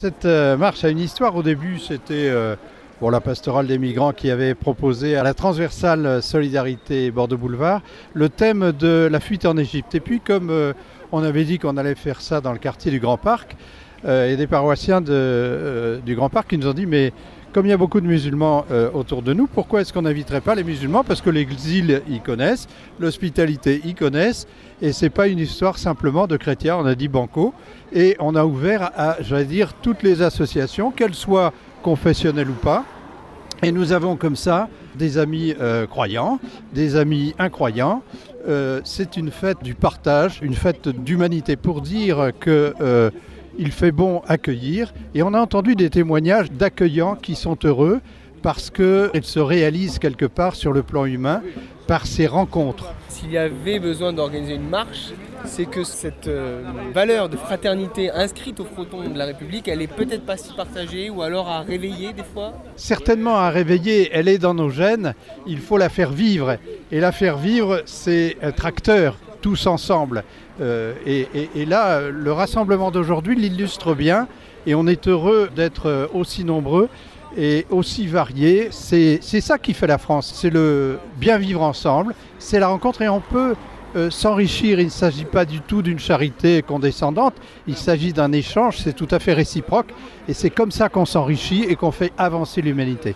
Cette euh, marche a une histoire. Au début, c'était euh, pour la pastorale des migrants qui avait proposé à la transversale Solidarité Bordeaux Boulevard le thème de la fuite en Égypte. Et puis, comme euh, on avait dit qu'on allait faire ça dans le quartier du Grand Parc, il y a des paroissiens du Grand Parc qui nous ont dit mais comme il y a beaucoup de musulmans euh, autour de nous, pourquoi est-ce qu'on n'inviterait pas les musulmans? Parce que l'exil, ils connaissent, l'hospitalité, ils connaissent, et c'est pas une histoire simplement de chrétiens. On a dit banco, et on a ouvert à, j'allais dire, toutes les associations, qu'elles soient confessionnelles ou pas. Et nous avons comme ça des amis euh, croyants, des amis incroyants. Euh, c'est une fête du partage, une fête d'humanité pour dire que il fait bon accueillir. Et on a entendu des témoignages d'accueillants qui sont heureux parce qu'ils se réalisent quelque part sur le plan humain par ces rencontres. S'il y avait besoin d'organiser une marche, c'est que cette euh, valeur de fraternité inscrite au fronton de la République, elle est peut-être pas si partagée ou alors à réveiller des fois. Certainement à réveiller, elle est dans nos gènes, il faut la faire vivre. Et la faire vivre, c'est être acteur, tous ensemble. Euh, et, et- et là, le rassemblement d'aujourd'hui l'illustre bien, et on est heureux d'être euh, aussi nombreux et aussi variés. C'est c'est ça qui fait la France, c'est le bien vivre ensemble, c'est la rencontre, et on peut euh, s'enrichir. Il ne s'agit pas du tout d'une charité condescendante, il s'agit d'un échange, c'est tout à fait réciproque, et c'est comme ça qu'on s'enrichit et qu'on fait avancer l'humanité.